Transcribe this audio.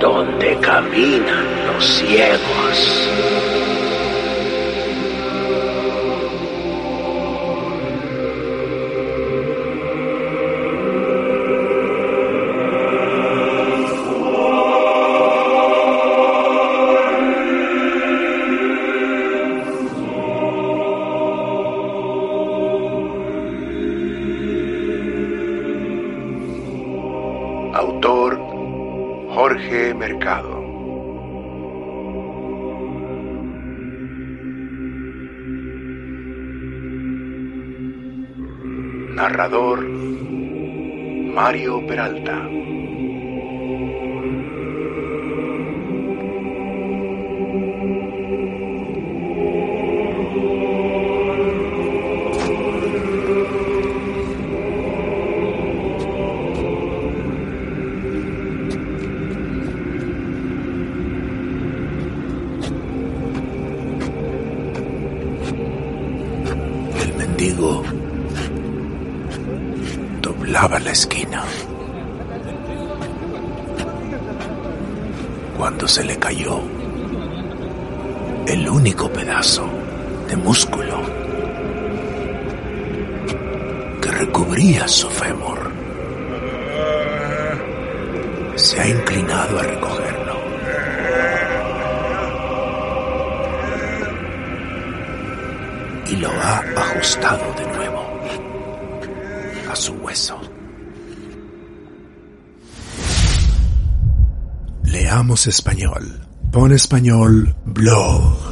Donde caminan los ciegos. Jorge Mercado. Narrador Mario Peralta. Mendigo doblaba la esquina. Cuando se le cayó el único pedazo de músculo que recubría su fémur, se ha inclinado a recogerlo. Lo ha ajustado de nuevo a su hueso. Leamos español. Pon español blog.